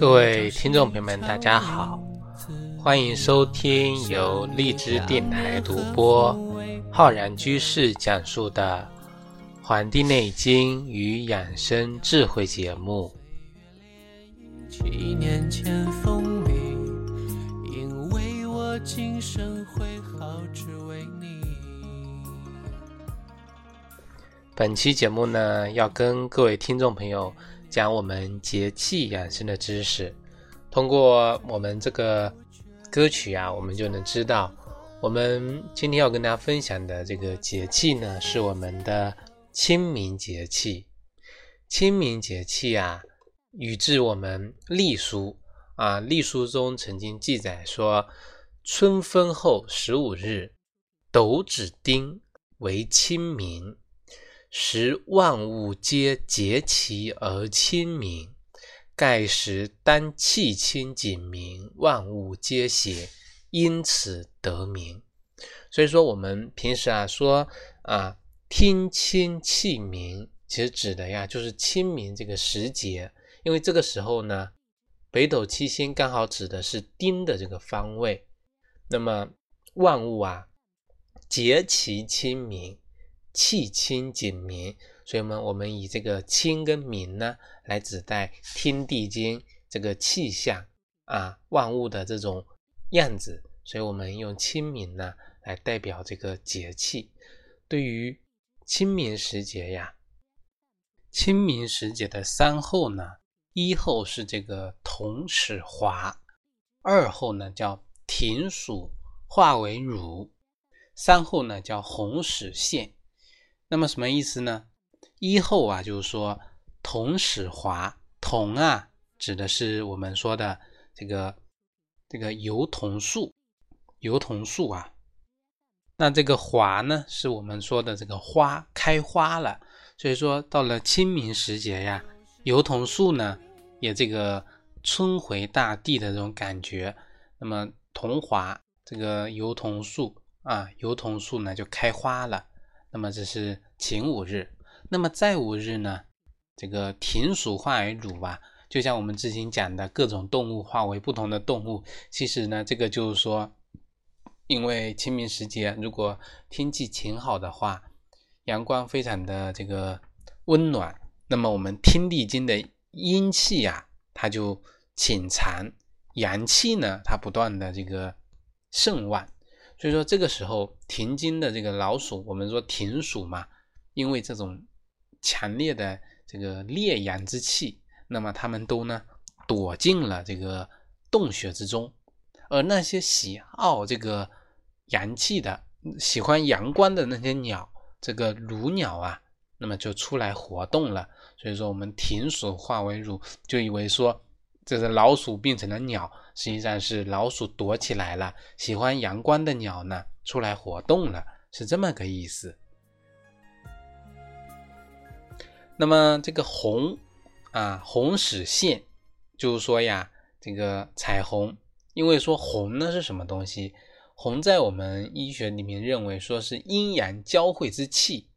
各位听众朋友们，大家好，欢迎收听由荔枝电台独播、浩然居士讲述的《黄帝内经与养生智慧》节目。本期节目呢，要跟各位听众朋友。讲我们节气养生的知识，通过我们这个歌曲啊，我们就能知道，我们今天要跟大家分享的这个节气呢，是我们的清明节气。清明节气啊，语自我们隶书啊，隶书中曾经记载说，春分后十五日，斗指丁为清明。时万物皆节其而清明，盖时当气清景明，万物皆谐，因此得名。所以说，我们平时啊说啊听清气明，其实指的呀就是清明这个时节，因为这个时候呢，北斗七星刚好指的是丁的这个方位，那么万物啊节其清明。气清景明，所以呢，我们以这个清跟明呢，来指代天地间这个气象啊，万物的这种样子，所以我们用清明呢来代表这个节气。对于清明时节呀，清明时节的三候呢，一候是这个桐始华，二候呢叫庭暑化为乳，三候呢叫红始现。那么什么意思呢？一后啊，就是说桐始华，桐啊，指的是我们说的这个这个油桐树，油桐树啊。那这个华呢，是我们说的这个花开花了。所以说到了清明时节呀，油桐树呢，也这个春回大地的这种感觉。那么桐华这个油桐树啊，油桐树呢就开花了。那么这是晴五日，那么再五日呢？这个庭暑化为乳吧，就像我们之前讲的各种动物化为不同的动物。其实呢，这个就是说，因为清明时节，如果天气晴好的话，阳光非常的这个温暖，那么我们天地间的阴气呀，它就潜藏，阳气呢，它不断的这个盛旺。所以说这个时候停经的这个老鼠，我们说停鼠嘛，因为这种强烈的这个烈阳之气，那么它们都呢躲进了这个洞穴之中，而那些喜好这个阳气的、喜欢阳光的那些鸟，这个乳鸟啊，那么就出来活动了。所以说我们停鼠化为乳，就以为说。这是老鼠变成了鸟，实际上是老鼠躲起来了。喜欢阳光的鸟呢，出来活动了，是这么个意思。那么这个红啊，红始现，就是说呀，这个彩虹，因为说红呢是什么东西？红在我们医学里面认为说是阴阳交汇之气。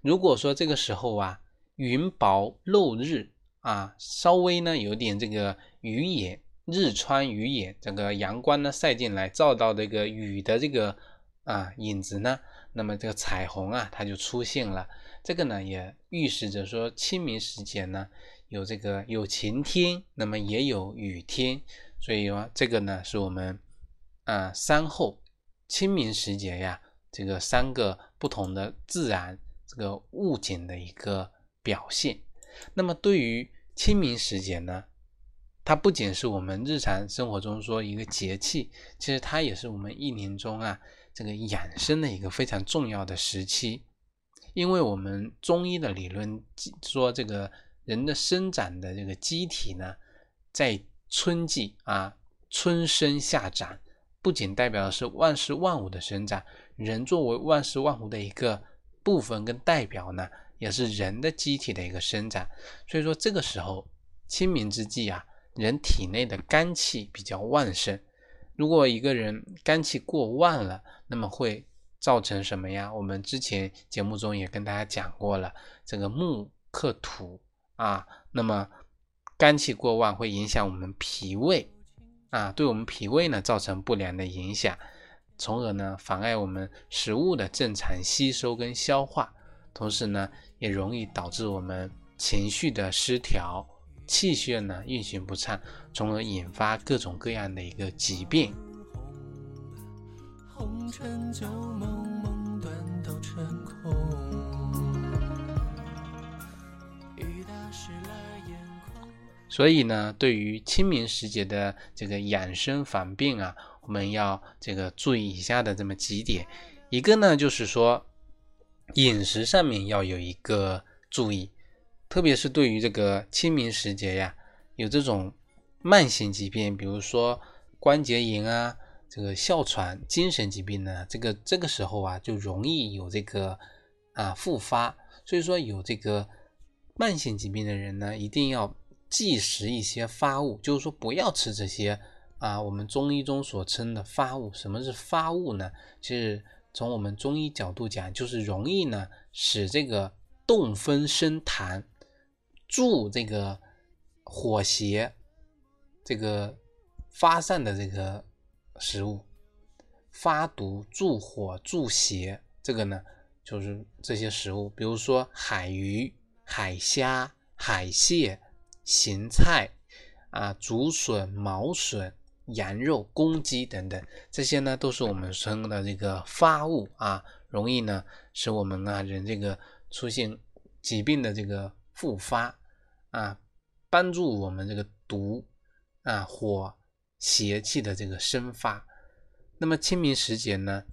如果说这个时候啊，云薄露日。啊，稍微呢有点这个雨眼，日穿雨眼，这个阳光呢晒进来，照到这个雨的这个啊影子呢，那么这个彩虹啊它就出现了。这个呢也预示着说清明时节呢有这个有晴天，那么也有雨天，所以说这个呢是我们啊三候清明时节呀这个三个不同的自然这个物景的一个表现。那么对于清明时节呢，它不仅是我们日常生活中说一个节气，其实它也是我们一年中啊这个养生的一个非常重要的时期。因为我们中医的理论说，这个人的生长的这个机体呢，在春季啊，春生夏长，不仅代表的是万事万物的生长，人作为万事万物的一个部分跟代表呢。也是人的机体的一个生长，所以说这个时候清明之际啊，人体内的肝气比较旺盛。如果一个人肝气过旺了，那么会造成什么呀？我们之前节目中也跟大家讲过了，这个木克土啊，那么肝气过旺会影响我们脾胃啊，对我们脾胃呢造成不良的影响，从而呢妨碍我们食物的正常吸收跟消化，同时呢也容易导致我们情绪的失调，气血呢运行不畅，从而引发各种各样的一个疾病。红尘旧梦梦断都成空。所以呢，对于清明时节的这个养生防病啊，我们要这个注意以下的这么几点。一个呢，就是说饮食上面要有一个注意，特别是对于这个清明时节呀，有这种慢性疾病，比如说关节炎啊、这个哮喘、精神疾病呢，这个这个时候啊，就容易有这个啊复发。所以说，有这个慢性疾病的人呢，一定要。忌食一些发物，就是说不要吃这些啊，我们中医中所称的发物。什么是发物呢？其实从我们中医角度讲，就是容易呢使这个动风生痰，助这个火邪这个发散的这个食物，发毒助火助邪，这个呢就是这些食物，比如说海鱼、海虾、海蟹。咸菜啊，竹笋、毛笋、羊肉、公鸡等等，这些呢都是我们称的这个发物啊，容易呢使我们啊人这个出现疾病的这个复发啊，帮助我们这个毒啊火邪气的这个生发。那么清明时节呢，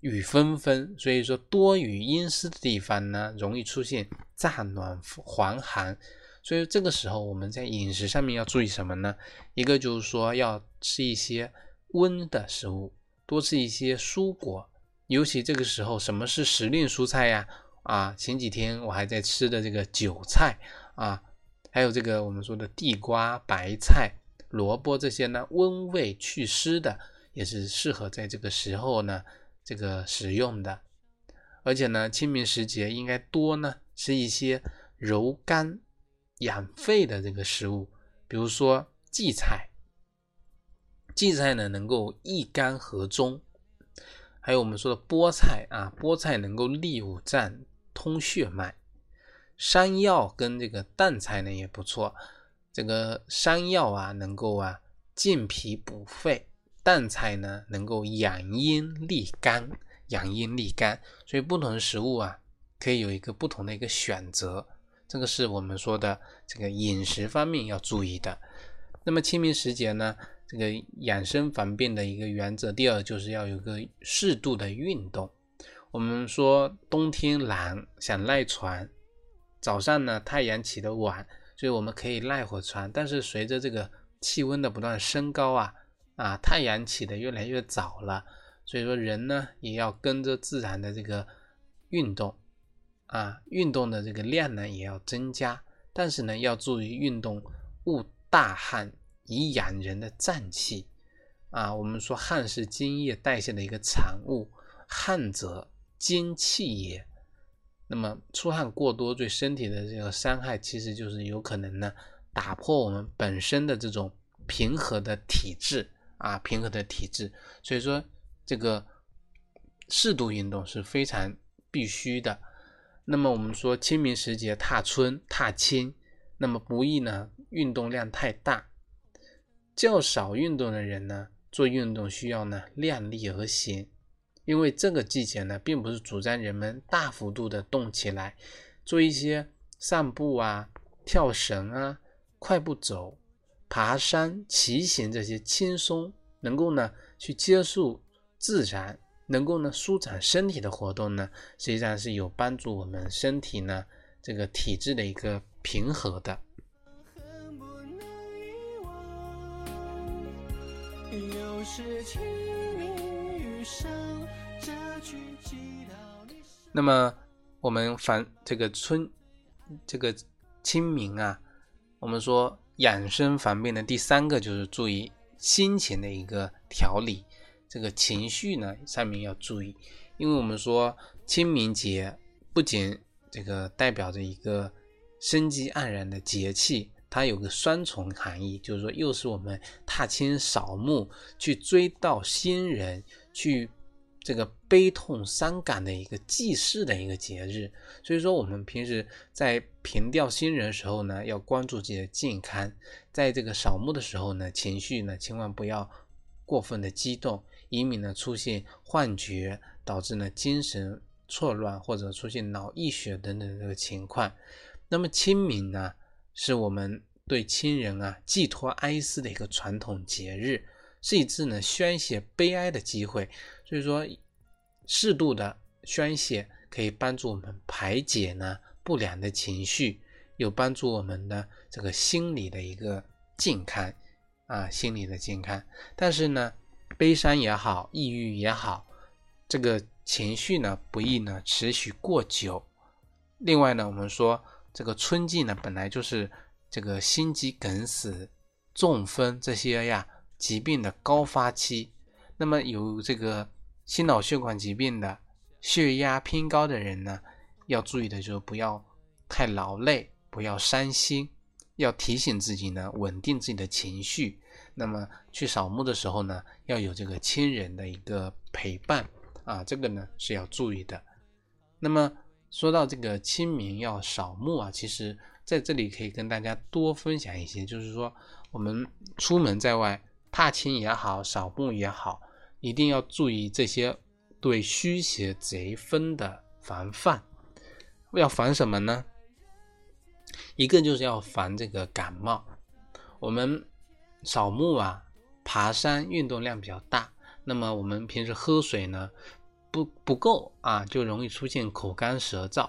雨纷纷，所以说多雨阴湿的地方呢，容易出现乍暖还寒。所以这个时候我们在饮食上面要注意什么呢？一个就是说要吃一些温的食物，多吃一些蔬果，尤其这个时候，什么是时令蔬菜呀？啊，前几天我还在吃的这个韭菜啊，还有这个我们说的地瓜、白菜、萝卜这些呢，温胃祛湿的，也是适合在这个时候呢这个食用的。而且呢，清明时节应该多呢吃一些柔肝。养肺的这个食物，比如说荠菜，荠菜呢能够益肝和中，还有我们说的菠菜啊，菠菜能够利五脏、通血脉。山药跟这个淡菜呢也不错，这个山药啊能够啊健脾补肺，淡菜呢能够养阴利肝，养阴利肝。所以不同的食物啊，可以有一个不同的一个选择。这个是我们说的这个饮食方面要注意的。那么清明时节呢，这个养生防病的一个原则，第二就是要有个适度的运动。我们说冬天懒，想赖床，早上呢太阳起得晚，所以我们可以赖会床。但是随着这个气温的不断升高啊，啊太阳起得越来越早了，所以说人呢也要跟着自然的这个运动。啊，运动的这个量呢也要增加，但是呢要注意运动勿大汗，以养人的脏气。啊，我们说汗是津液代谢的一个产物，汗则精气也。那么出汗过多对身体的这个伤害，其实就是有可能呢打破我们本身的这种平和的体质啊，平和的体质。所以说这个适度运动是非常必须的。那么我们说清明时节踏春踏青，那么不宜呢运动量太大，较少运动的人呢做运动需要呢量力而行，因为这个季节呢并不是主张人们大幅度的动起来，做一些散步啊、跳绳啊、快步走、爬山、骑行这些轻松，能够呢去接触自然。能够呢舒展身体的活动呢，实际上是有帮助我们身体呢这个体质的一个平和的。那么我们反这个春这个清明啊，我们说养生防病的第三个就是注意心情的一个调理。这个情绪呢，上面要注意，因为我们说清明节不仅这个代表着一个生机盎然的节气，它有个双重含义，就是说又是我们踏青扫墓去追悼先人，去这个悲痛伤感的一个祭祀的一个节日。所以说，我们平时在凭吊先人的时候呢，要关注自己的健康；在这个扫墓的时候呢，情绪呢千万不要过分的激动，以免呢出现幻觉，导致呢精神错乱或者出现脑溢血等等这个情况。那么清明呢？是我们对亲人啊寄托哀思的一个传统节日，是一次呢宣泄悲哀的机会。所以说，适度的宣泄可以帮助我们排解呢不良的情绪，有帮助我们的这个心理的一个健康啊，心理的健康。但是呢，悲伤也好，抑郁也好，这个情绪呢不宜呢持续过久。另外呢，我们说。这个春季呢，本来就是这个心肌梗死、中风这些呀疾病的高发期。那么有这个心脑血管疾病的、血压偏高的人呢，要注意的就是不要太劳累，不要伤心，要提醒自己呢，稳定自己的情绪。那么去扫墓的时候呢，要有这个亲人的一个陪伴啊，这个呢是要注意的。那么。说到这个清明要扫墓啊，其实在这里可以跟大家多分享一些，就是说我们出门在外踏青也好，扫墓也好，一定要注意这些对虚邪贼风的防范。要防什么呢？一个就是要防这个感冒。我们扫墓啊，爬山运动量比较大，那么我们平时喝水呢？不不够啊，就容易出现口干舌燥。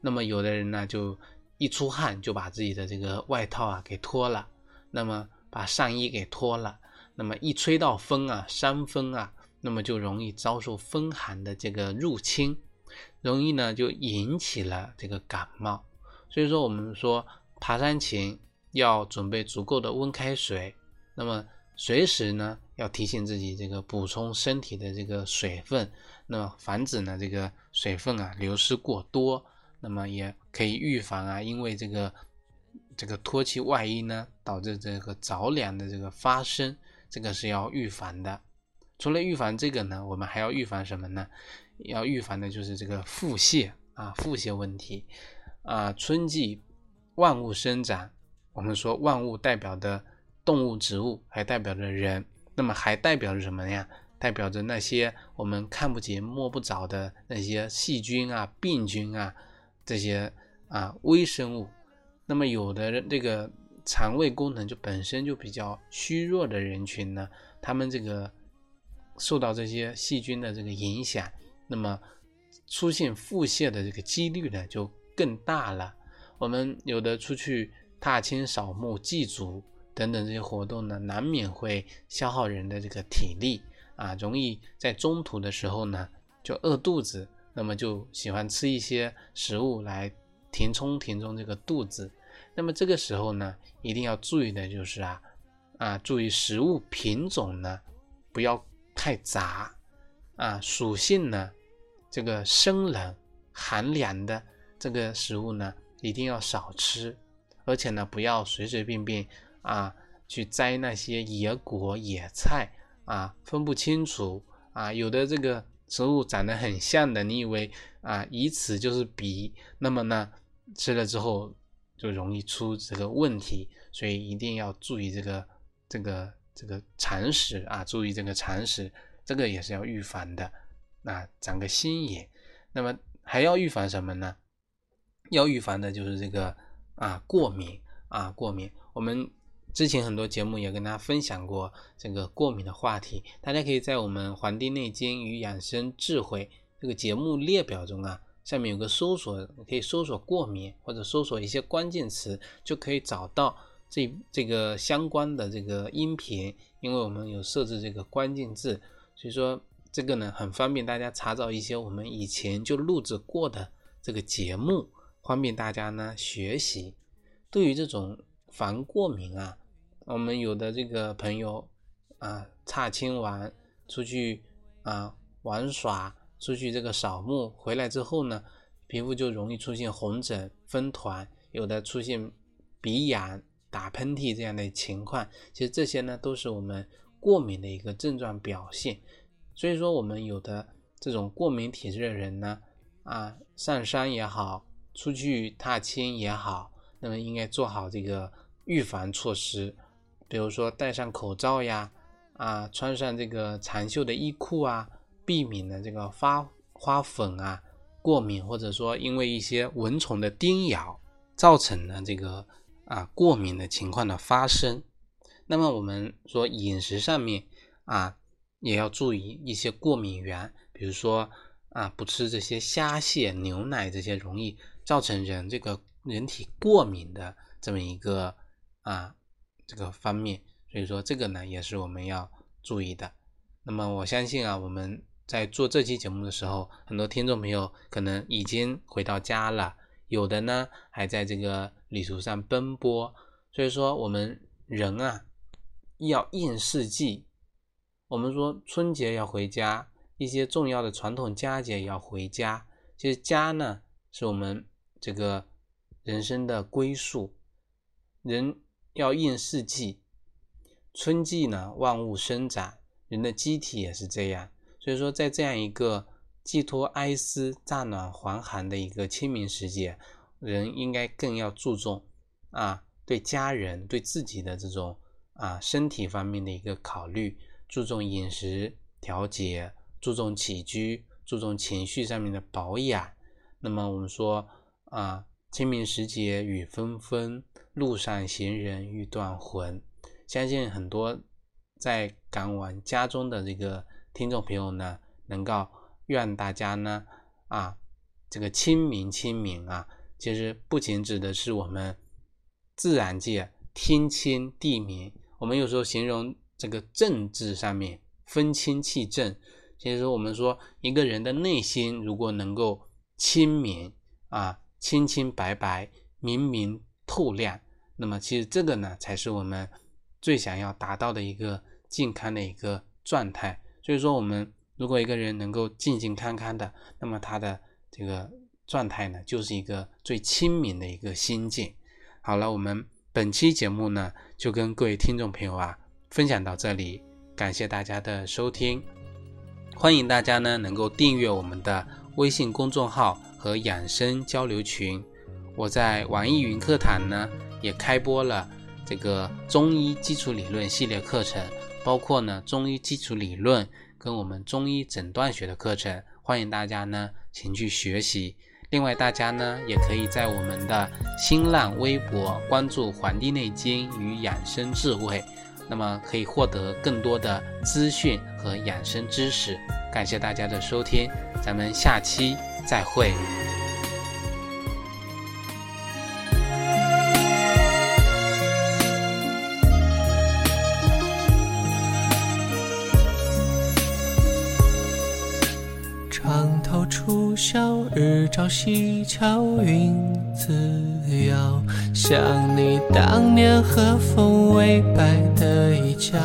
那么有的人呢，就一出汗就把自己的这个外套啊给脱了，那么把上衣给脱了，那么一吹到风啊，山风啊，那么就容易遭受风寒的这个入侵，容易呢就引起了这个感冒。所以说，我们说爬山前要准备足够的温开水，那么随时呢要提醒自己这个补充身体的这个水分。那么防止呢这个水分啊流失过多，那么也可以预防啊，因为这个这个脱去外衣呢，导致这个着凉的这个发生，这个是要预防的。除了预防这个呢，我们还要预防什么呢？要预防的就是这个腹泻啊，腹泻问题啊。春季万物生长，我们说万物代表的动物、植物，还代表着人，那么还代表着什么呀？代表着那些我们看不见摸不着的那些细菌啊、病菌啊，这些啊微生物。那么有的这个肠胃功能就本身就比较虚弱的人群呢，他们这个受到这些细菌的这个影响，那么出现腹泻的这个几率呢就更大了。我们有的出去踏青、扫墓、祭祖等等这些活动呢，难免会消耗人的这个体力。啊，容易在中途的时候呢就饿肚子，那么就喜欢吃一些食物来填充填充这个肚子。那么这个时候呢，一定要注意的就是啊啊，注意食物品种呢不要太杂啊，属性呢这个生冷寒凉的这个食物呢一定要少吃，而且呢不要随随便便啊去摘那些野果野菜。啊，分不清楚啊，有的这个植物长得很像的，你以为啊，以此就是彼，那么呢，吃了之后就容易出这个问题，所以一定要注意这个这个这个常识啊，注意这个常识，这个也是要预防的啊，长个心眼。那么还要预防什么呢？要预防的就是这个啊，过敏啊，过敏，我们。之前很多节目也跟大家分享过这个过敏的话题，大家可以在我们《黄帝内经与养生智慧》这个节目列表中啊，下面有个搜索，可以搜索过敏或者搜索一些关键词，就可以找到这这个相关的这个音频，因为我们有设置这个关键字，所以说这个呢很方便大家查找一些我们以前就录制过的这个节目，方便大家呢学习。对于这种防过敏啊。我们有的这个朋友啊，踏青玩出去啊玩耍，出去这个扫墓回来之后呢，皮肤就容易出现红疹、风团，有的出现鼻痒打喷嚏这样的情况，其实这些呢都是我们过敏的一个症状表现。所以说，我们有的这种过敏体质的人呢，啊，上山也好，出去踏青也好，那么应该做好这个预防措施，比如说戴上口罩呀，啊，穿上这个长袖的衣裤啊，避免呢这个发花粉啊过敏，或者说因为一些蚊虫的叮咬造成的这个啊过敏的情况的发生。那么我们说饮食上面啊。也要注意一些过敏源，比如说啊，不吃这些虾蟹、牛奶这些容易造成人这个人体过敏的这么一个啊这个方面，所以说这个呢也是我们要注意的。那么我相信啊，我们在做这期节目的时候，很多听众朋友可能已经回到家了，有的呢还在这个旅途上奔波，所以说我们人啊要应四季。我们说春节要回家，一些重要的传统佳节要回家。其实家呢，是我们这个人生的归宿。人要应四季，春季呢，万物生长，人的机体也是这样。所以说，在这样一个寄托哀思、乍暖还寒的一个清明时节，人应该更要注重啊，对家人、对自己的这种啊身体方面的一个考虑。注重饮食调节，注重起居，注重情绪上面的保养。那么我们说啊，清明时节雨纷纷，路上行人欲断魂。相信很多在赶往家中的这个听众朋友呢，能够愿大家呢啊，这个清明清明啊，其实不仅指的是我们自然界天清地明，我们有时候形容。这个政治上面分清气正，其实我们说一个人的内心如果能够清明啊，清清白白、明明透亮，那么其实这个呢才是我们最想要达到的一个健康的一个状态。所以说，我们如果一个人能够健健康康的，那么他的这个状态呢，就是一个最清明的一个心境。好了，我们本期节目呢，就跟各位听众朋友啊。分享到这里，感谢大家的收听，欢迎大家呢能够订阅我们的微信公众号和养生交流群。我在网易云课堂呢也开播了这个中医基础理论系列课程，包括呢中医基础理论跟我们中医诊断学的课程，欢迎大家呢前去学习。另外，大家呢也可以在我们的新浪微博关注《黄帝内经与养生智慧》。那么可以获得更多的资讯和养生知识，感谢大家的收听，咱们下期再会。床头初晓，日照西桥，云自遥。想你当年和风微摆的衣角，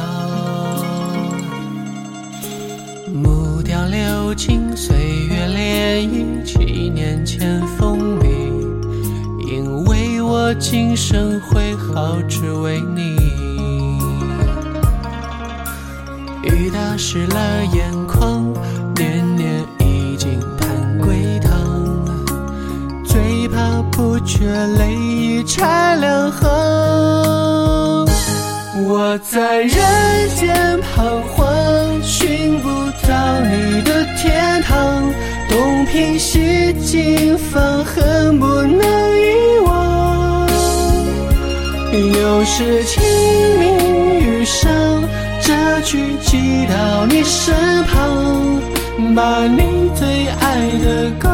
木雕流金，岁月月涟漪，七年前风靡。因为我今生会好，只为你。雨打湿了眼眶，年年已经盼归堂，最怕不觉泪已。拆两行，我在人间彷徨，寻不到你的天堂。东瓶西静，放恨不能遗忘。又是清明雨上，折菊寄到你身旁，把你最爱的歌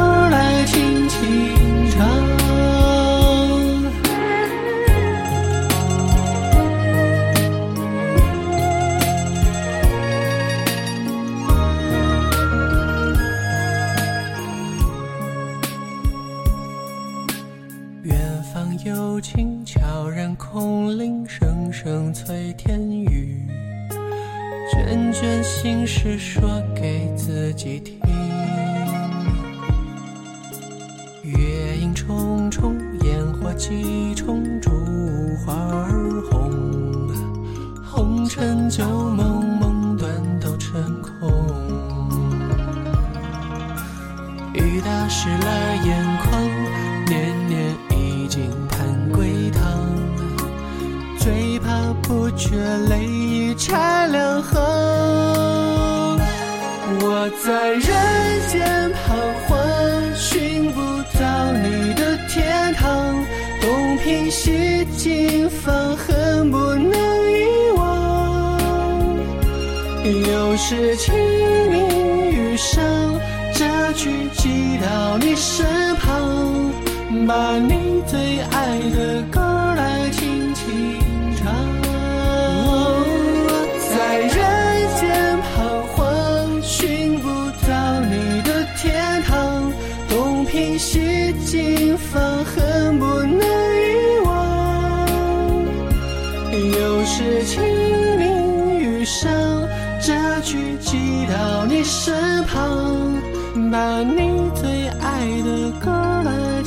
是清明雨上，这句寄到你身旁，把你最爱的歌来轻轻唱。在人间彷徨，寻不到你的天堂，东拼西凑，放恨不能去寄到你身旁，把你最爱的歌来